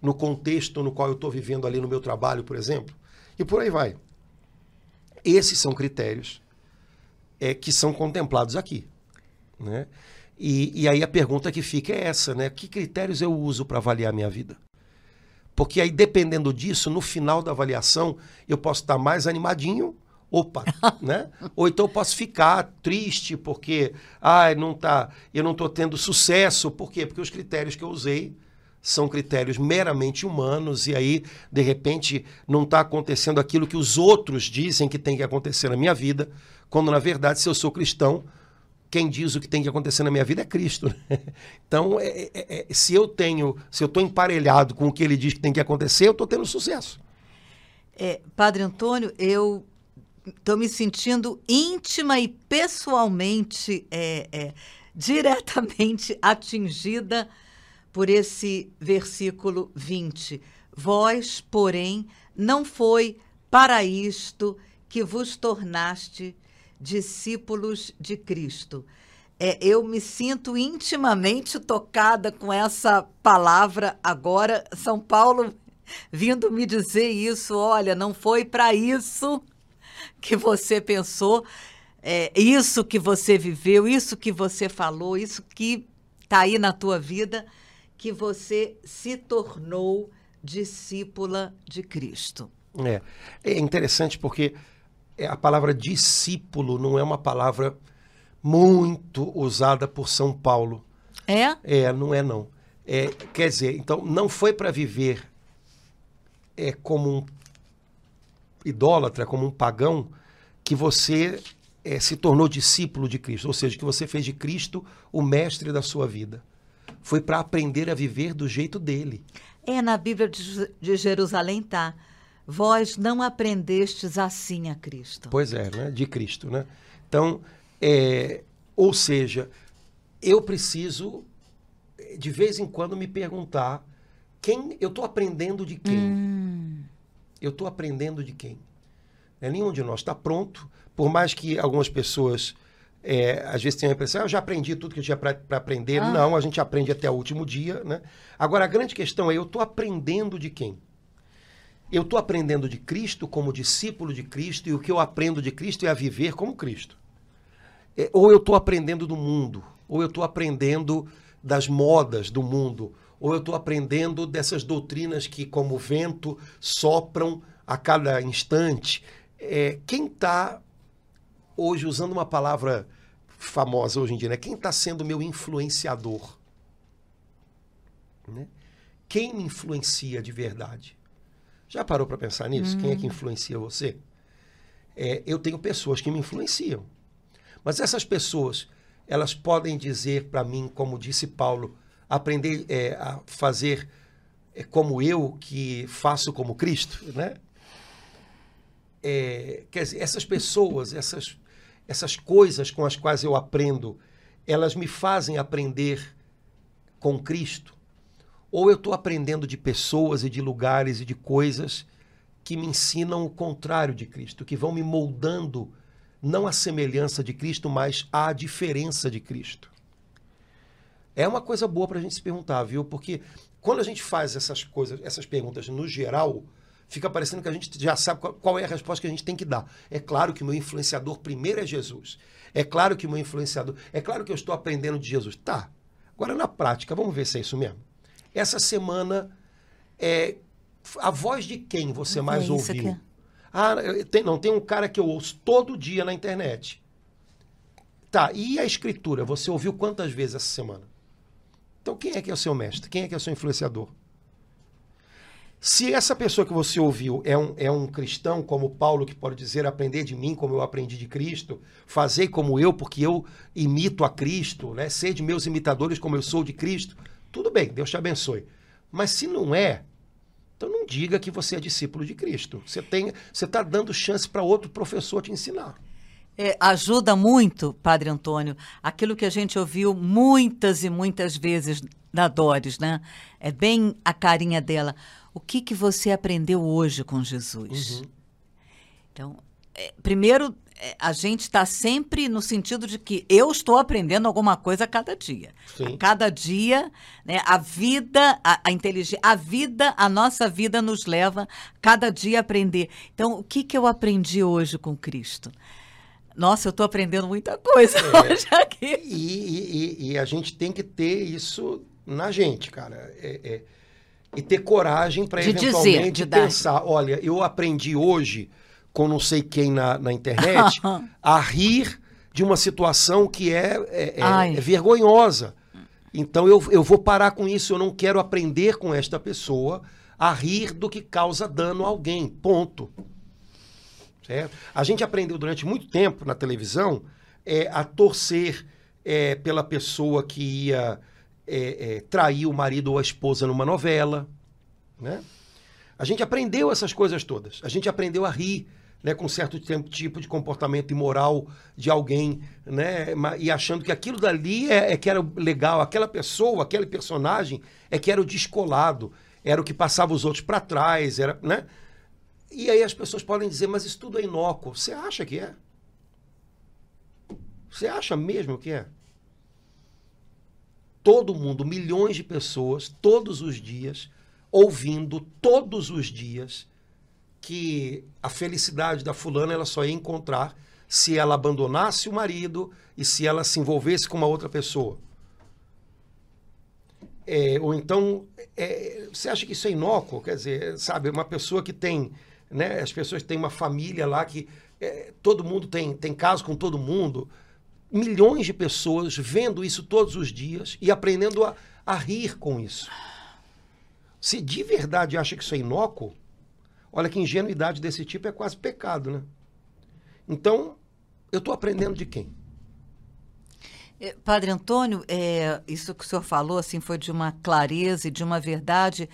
no contexto no qual eu estou vivendo ali no meu trabalho, por exemplo, e por aí vai. Esses são critérios é, que são contemplados aqui. Né? E, e aí a pergunta que fica é essa, né? Que critérios eu uso para avaliar a minha vida? Porque aí, dependendo disso, no final da avaliação, eu posso estar mais animadinho, opa, [LAUGHS] né? Ou então eu posso ficar triste porque ah, não tá, eu não estou tendo sucesso. Por quê? Porque os critérios que eu usei são critérios meramente humanos e aí, de repente, não está acontecendo aquilo que os outros dizem que tem que acontecer na minha vida, quando, na verdade, se eu sou cristão, quem diz o que tem que acontecer na minha vida é Cristo. Né? [LAUGHS] Então, é, é, é, se eu tenho, se eu estou emparelhado com o que ele diz que tem que acontecer, eu estou tendo sucesso. É, Padre Antônio, eu estou me sentindo íntima e pessoalmente, é, é, diretamente [LAUGHS] atingida por esse versículo 20. Vós, porém, não foi para isto que vos tornaste discípulos de Cristo. É, eu me sinto intimamente tocada com essa palavra agora. São Paulo vindo me dizer isso. Olha, não foi para isso que você pensou, é, isso que você viveu, isso que você falou, isso que está aí na tua vida, que você se tornou discípula de Cristo. É, é interessante porque a palavra discípulo não é uma palavra muito usada por São Paulo. É? É, não é não. É, quer dizer, então não foi para viver é como um idólatra, como um pagão, que você é, se tornou discípulo de Cristo, ou seja, que você fez de Cristo o mestre da sua vida. Foi para aprender a viver do jeito dele. É, na Bíblia de, de Jerusalém tá. Vós não aprendestes assim a Cristo. Pois é, né? de Cristo. Né? Então, é, ou seja, eu preciso, de vez em quando, me perguntar quem eu estou aprendendo de quem. Hum. Eu estou aprendendo de quem. Né? Nenhum de nós está pronto, por mais que algumas pessoas é, às vezes tenham a impressão, ah, eu já aprendi tudo que eu tinha para aprender. Ah. Não, a gente aprende até o último dia. Né? Agora, a grande questão é, eu estou aprendendo de quem? Eu estou aprendendo de Cristo como discípulo de Cristo e o que eu aprendo de Cristo é a viver como Cristo. É, ou eu estou aprendendo do mundo, ou eu estou aprendendo das modas do mundo, ou eu estou aprendendo dessas doutrinas que, como vento, sopram a cada instante. É, quem está hoje, usando uma palavra famosa hoje em dia, né? quem está sendo meu influenciador? Né? Quem me influencia de verdade? Já parou para pensar nisso? Quem é que hum. influencia você? É, eu tenho pessoas que me influenciam. Mas essas pessoas, elas podem dizer para mim, como disse Paulo, aprender é, a fazer é, como eu, que faço como Cristo, né? É, quer dizer, essas pessoas, essas, essas coisas com as quais eu aprendo, elas me fazem aprender com Cristo? Ou eu estou aprendendo de pessoas e de lugares e de coisas que me ensinam o contrário de Cristo, que vão me moldando não a semelhança de Cristo, mas a diferença de Cristo? É uma coisa boa para a gente se perguntar, viu? Porque quando a gente faz essas coisas, essas perguntas no geral, fica parecendo que a gente já sabe qual, é a resposta que a gente tem que dar. É claro que o meu influenciador primeiro é Jesus. É claro que o meu influenciador. É claro que eu estou aprendendo de Jesus. Tá. Agora, na prática, vamos ver se é isso mesmo. Essa semana, é, a voz de quem você mais é ouviu? Ah, tem, não, tem um cara que eu ouço todo dia na internet. Tá, e a escritura? Você ouviu quantas vezes essa semana? Então, quem é que é o seu mestre? Quem é que é o seu influenciador? Se essa pessoa que você ouviu é um, é um cristão, como Paulo, que pode dizer aprender de mim como eu aprendi de Cristo, fazer como eu, porque eu imito a Cristo, né? ser de meus imitadores como eu sou de Cristo, tudo bem, Deus te abençoe. Mas se não é, então não diga que você é discípulo de Cristo. Você está dando chance para outro professor te ensinar. É, ajuda muito, Padre Antônio, aquilo que a gente ouviu muitas e muitas vezes da Doris, né? É bem a carinha dela. O que, que você aprendeu hoje com Jesus? Uhum. Então, é, primeiro, a gente está sempre no sentido de que eu estou aprendendo alguma coisa a cada dia. Sim. A cada dia, né, a vida, a, a inteligência, a vida, a nossa vida nos leva cada dia a aprender. Então, o que, que eu aprendi hoje com Cristo? Nossa, eu estou aprendendo muita coisa é, [LAUGHS] hoje aqui. E, e, e, a gente tem que ter isso na gente, cara. É, é, e ter coragem para eventualmente dizer, pensar: olha, eu aprendi hoje com não sei quem na, na internet [LAUGHS] a rir de uma situação que é, é, é, é vergonhosa. Então eu, eu vou parar com isso. Eu não quero aprender com esta pessoa a rir do que causa dano a alguém. Ponto. Certo? A gente aprendeu durante muito tempo na televisão é, a torcer é, pela pessoa que ia é, é, trair o marido ou a esposa numa novela. Né? A gente aprendeu essas coisas todas. A gente aprendeu a rir né, com certo tipo de comportamento imoral de alguém, né, e achando que aquilo dali é, é, que era legal, aquela pessoa, aquele personagem é que era o descolado, era o que passava os outros para trás, era, né? E aí as pessoas podem dizer, mas isso tudo é inócuo. Você acha que é? Você acha mesmo que é? Todo mundo, milhões de pessoas, todos os dias, ouvindo todos os dias que a felicidade da fulana ela só ia encontrar se ela abandonasse o marido e se ela se envolvesse com uma outra pessoa. É, ou então, é, você acha que isso é inócuo? Quer dizer, sabe, uma pessoa que tem né? As pessoas têm uma família lá que é, todo mundo tem, tem caso com todo mundo. Milhões de pessoas vendo isso todos os dias e aprendendo a, a rir com isso. Se de verdade acha que isso é inócuo, olha que ingenuidade desse tipo é quase pecado, né? Então, eu estou aprendendo de quem? É, Padre Antônio, é, isso que o senhor falou assim foi de uma clareza e de uma verdade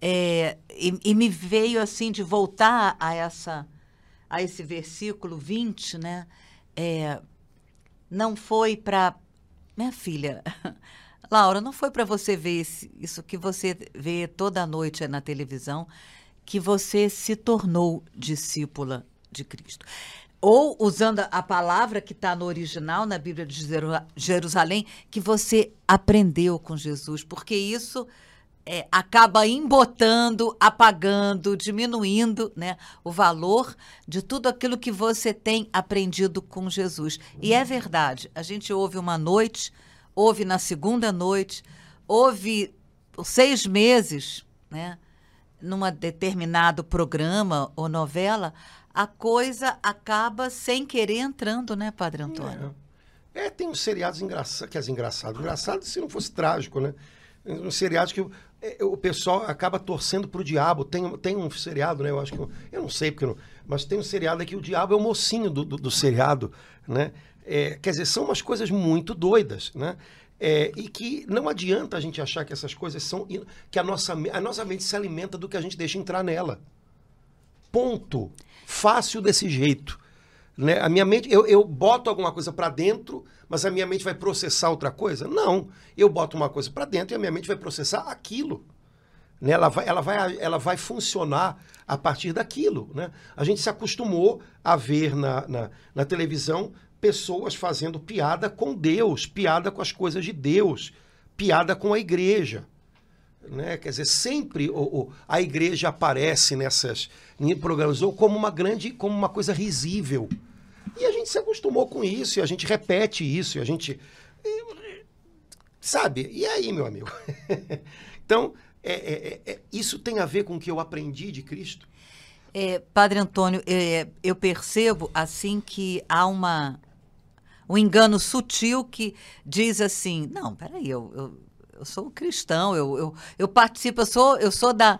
é, e, e, me veio assim de voltar a essa a esse versículo 20, né? É, não foi para minha filha, [LAUGHS] Laura, não foi para você ver esse, isso que você vê toda noite na televisão, que você se tornou discípula de Cristo. Ou, usando a palavra que está no original, na Bíblia de Jerusalém, que você aprendeu com Jesus, porque isso é, acaba embotando, apagando, diminuindo né, o valor de tudo aquilo que você tem aprendido com Jesus. E é verdade, a gente ouve uma noite, ouve na segunda noite, ouve seis meses, né, num determinado programa ou novela, a coisa acaba sem querer entrando, né, Padre Antônio? É, é tem uns seriados engraçados, que é engraçado. Engraçado se não fosse trágico, né? Uns seriados que é, o pessoal acaba torcendo pro diabo. Tem, tem um seriado, né? Eu acho que. Eu não sei porque não. Mas tem um seriado aqui, o diabo é o mocinho do, do, do seriado, né? É, quer dizer, são umas coisas muito doidas, né? É, e que não adianta a gente achar que essas coisas são. que a nossa, a nossa mente se alimenta do que a gente deixa entrar nela. Ponto. Fácil desse jeito. Né? A minha mente, eu, eu boto alguma coisa para dentro, mas a minha mente vai processar outra coisa? Não. Eu boto uma coisa para dentro e a minha mente vai processar aquilo. Né? Ela, vai, ela, vai, ela vai funcionar a partir daquilo. Né? A gente se acostumou a ver na, na, na televisão pessoas fazendo piada com Deus, piada com as coisas de Deus, piada com a igreja. Né? Quer dizer, sempre o, a igreja aparece nessas programas ou como uma grande, como uma coisa risível. E a gente se acostumou com isso, e a gente repete isso, e a gente. Sabe? E aí, meu amigo? [LAUGHS] então, é, é, é, isso tem a ver com o que eu aprendi de Cristo? É, Padre Antônio, é, eu percebo assim que há uma um engano sutil que diz assim: não, peraí, eu, eu, eu sou cristão, eu, eu, eu participo, eu sou, eu sou da,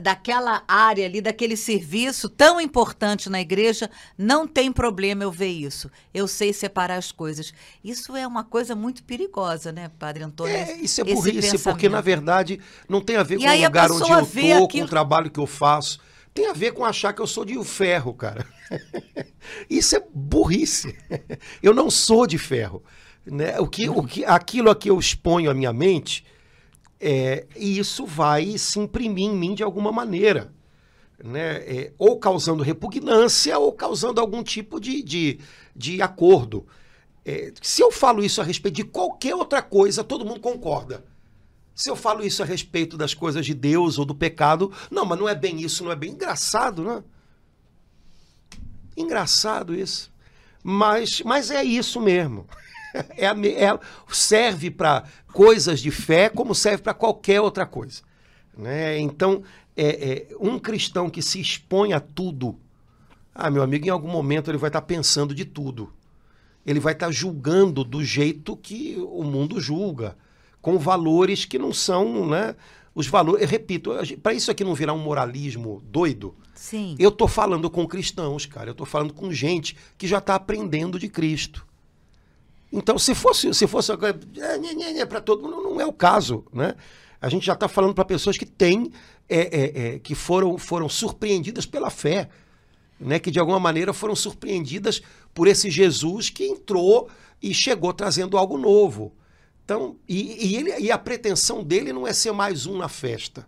daquela área ali, daquele serviço tão importante na igreja, não tem problema eu ver isso. Eu sei separar as coisas. Isso é uma coisa muito perigosa, né, Padre Antônio? É, isso é burrice, porque na verdade não tem a ver com o lugar onde eu estou, aquilo... com o trabalho que eu faço. Tem a ver com achar que eu sou de ferro, cara. [LAUGHS] Isso é burrice. Eu não sou de ferro. Né? O que, o que, aquilo a que eu exponho a minha mente, é, isso vai se imprimir em mim de alguma maneira. Né? É, ou causando repugnância ou causando algum tipo de, de, de acordo. É, se eu falo isso a respeito de qualquer outra coisa, todo mundo concorda. Se eu falo isso a respeito das coisas de Deus ou do pecado, não, mas não é bem isso, não é bem engraçado, né? Engraçado isso. Mas, mas é isso mesmo. [LAUGHS] É, é serve para coisas de fé como serve para qualquer outra coisa. Né? Então, é, é, um cristão que se expõe a tudo, ah, meu amigo, em algum momento ele vai estar tá pensando de tudo. Ele vai estar tá julgando do jeito que o mundo julga, com valores que não são, né? Os valores, eu repito, para isso aqui não virar um moralismo doido, Sim. eu estou falando com cristãos, cara. Eu estou falando com gente que já está aprendendo de Cristo. Então, se fosse, se fosse é, para todo mundo, não é o caso, né? A gente já está falando para pessoas que têm, é, é, que foram, foram surpreendidas pela fé, né? Que de alguma maneira foram surpreendidas por esse Jesus que entrou e chegou trazendo algo novo. Então, e, e, ele, e a pretensão dele não é ser mais um na festa.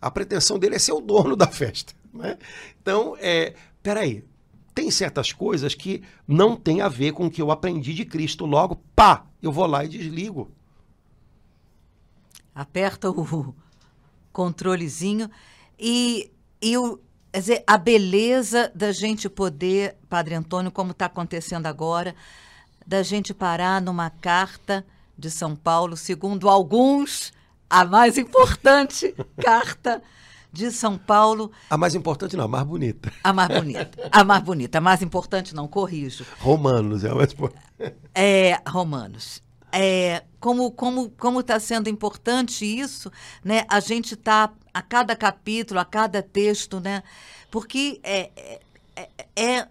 A pretensão dele é ser o dono da festa. Né? Então, é, peraí, tem certas coisas que não tem a ver com o que eu aprendi de Cristo. Logo, pá, eu vou lá e desligo. Aperta o controlezinho e, e o, dizer, a beleza da gente poder, Padre Antônio, como está acontecendo agora, da gente parar numa carta de São Paulo, segundo alguns, a mais importante [LAUGHS] carta de São Paulo. A mais importante não, a mais bonita. A mais bonita. A mais bonita. A mais importante não, corrijo. Romanos é a mais É, Romanos. É, como como como está sendo importante isso, né? A gente está a cada capítulo, a cada texto, né? Porque é, é, é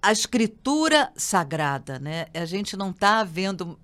a escritura sagrada, né? A gente não está vendo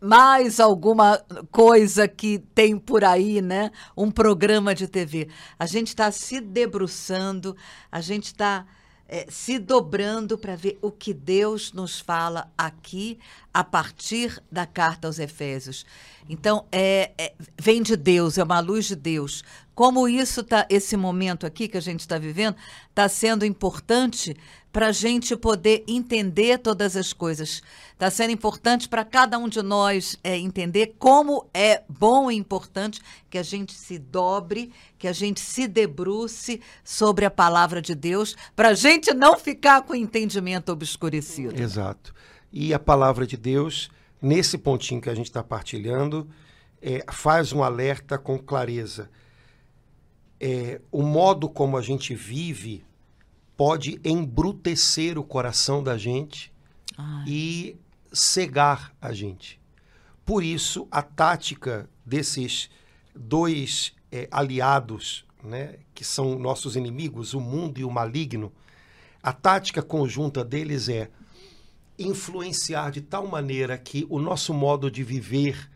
mais alguma coisa que tem por aí, né? Um programa de TV. A gente está se debruçando, a gente está é, se dobrando para ver o que Deus nos fala aqui a partir da carta aos Efésios. Então, é, é, vem de Deus, é uma luz de Deus. Como isso tá, esse momento aqui que a gente está vivendo, está sendo importante para a gente poder entender todas as coisas. Está sendo importante para cada um de nós é, entender como é bom e importante que a gente se dobre, que a gente se debruce sobre a palavra de Deus, para a gente não ficar com o entendimento obscurecido. Exato. E a palavra de Deus, nesse pontinho que a gente está partilhando, é, faz um alerta com clareza. É, o modo como a gente vive pode embrutecer o coração da gente Ai. e cegar a gente. Por isso, a tática desses dois é, aliados, né, que são nossos inimigos, o mundo e o maligno, a tática conjunta deles é influenciar de tal maneira que o nosso modo de viver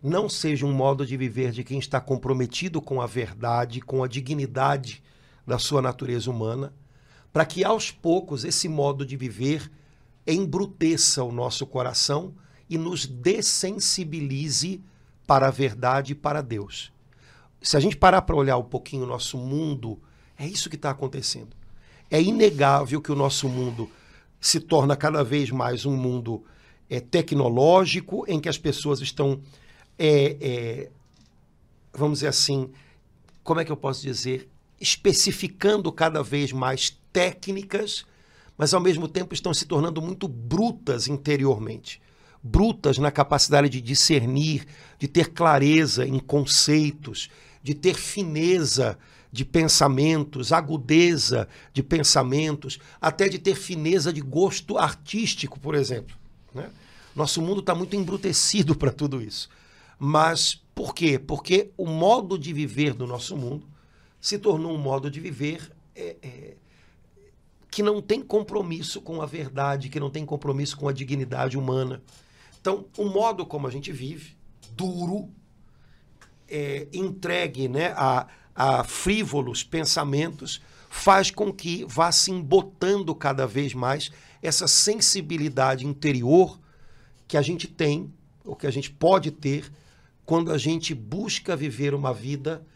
não seja um modo de viver de quem está comprometido com a verdade, com a dignidade da sua natureza humana, para que aos poucos esse modo de viver embruteça o nosso coração e nos dessensibilize para a verdade e para Deus. Se a gente parar para olhar um pouquinho o nosso mundo, é isso que está acontecendo. É inegável que o nosso mundo se torna cada vez mais um mundo é, tecnológico, em que as pessoas estão, é, é, vamos dizer assim, como é que eu posso dizer, especificando cada vez mais técnicas, mas ao mesmo tempo estão se tornando muito brutas interiormente. Brutas na capacidade de discernir, de ter clareza em conceitos, de ter fineza de pensamentos, agudeza de pensamentos, até de ter fineza de gosto artístico, por exemplo. Né? Nosso mundo está muito embrutecido [LAUGHS] para tudo isso. Mas por quê? Porque o modo de viver do nosso mundo se tornou um modo de viver é, é, que não tem compromisso com a verdade, que não tem compromisso com a dignidade humana. Então, o modo como a gente vive, duro, é, entregue né, a, a frívolos pensamentos, faz com que vá se embotando cada vez mais essa sensibilidade interior que a gente tem, ou que a gente pode ter, quando a gente busca viver uma vida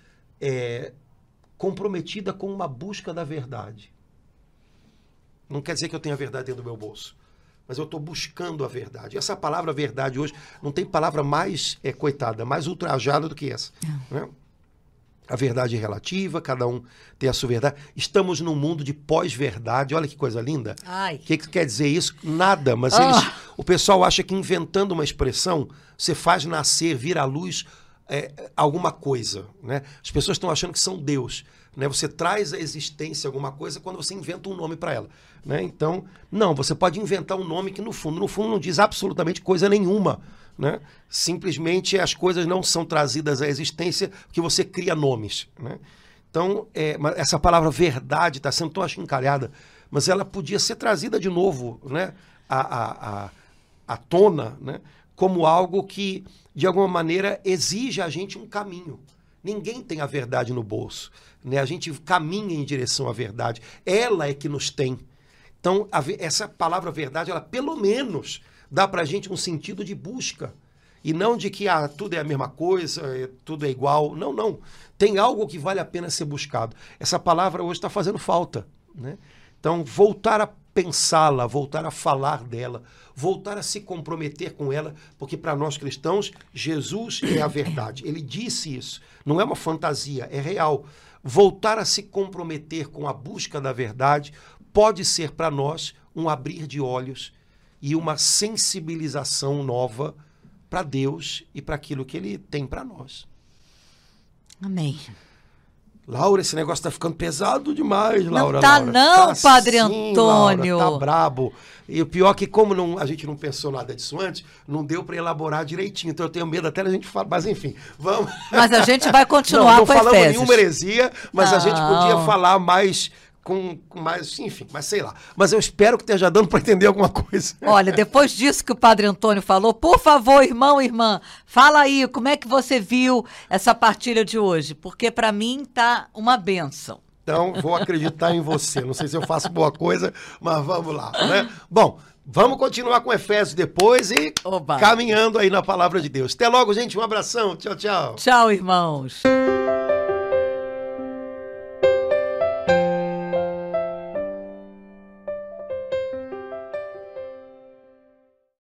é, comprometida com uma busca da verdade. Não quer dizer que eu tenha a verdade dentro do meu bolso, mas eu estou buscando a verdade. Essa palavra verdade hoje não tem palavra mais, é, coitada, mais ultrajada do que essa. Né? a verdade é relativa, cada um tem a sua verdade. Estamos num mundo de pós-verdade. Olha que coisa linda. O que, que, quer dizer isso? Nada, mas eles, ah. o pessoal acha que inventando uma expressão, você faz nascer, vir à luz é, alguma coisa. Né? As pessoas estão achando que são Deus. Né? Você traz à existência alguma coisa quando você inventa um nome para ela. Né? Então, não, você pode inventar um nome que no fundo, no fundo não diz absolutamente coisa nenhuma. Né? Simplesmente as coisas não são trazidas à existência porque você cria nomes. Né? Então, é, essa palavra verdade está sendo tão achincalhada, mas ela podia ser trazida de novo né? à, à, à, à tona né? Como algo que, de alguma maneira, exige a gente um caminho. Ninguém tem a verdade no bolso. Né? A gente caminha em direção à verdade. Ela é que nos tem. Então, a, essa palavra verdade, ela pelo menos dá para a gente um sentido de busca. E não de que ah, tudo é a mesma coisa, é, tudo é igual. Não, não. Tem algo que vale a pena ser buscado. Essa palavra hoje está fazendo falta. Né? Então, voltar a pensá-la, voltar a falar dela, voltar a se comprometer com ela, porque para nós cristãos, Jesus é a verdade. Ele disse isso. Não é uma fantasia, é real. Voltar a se comprometer com a busca da verdade pode ser para nós um abrir de olhos e uma sensibilização nova para Deus e para aquilo que Ele tem para nós. Amém. Laura, esse negócio está ficando pesado demais, Laura. Não tá Laura. não, tá Padre assim, Antônio. Laura, tá brabo. E o pior é que como não, a gente não pensou nada disso antes, não deu para elaborar direitinho. Então eu tenho medo até a gente falar, mas enfim, vamos. Mas a gente vai [LAUGHS] continuar não, não com falamos nenhuma heresia, mas não. a gente podia falar mais com, com, mais, enfim, mas sei lá. Mas eu espero que esteja dando para entender alguma coisa. [LAUGHS] Olha, depois disso que o Padre Antônio falou, por favor, irmão, irmã, fala aí, como é que você viu essa partilha de hoje? Porque para mim tá uma benção. Então, vou acreditar em você. Não sei se eu faço boa coisa, mas vamos lá, né? Bom, vamos continuar com Efésios depois e Oba. caminhando aí na palavra de Deus. Até logo, gente. Um abração. Tchau, tchau. Tchau, irmãos.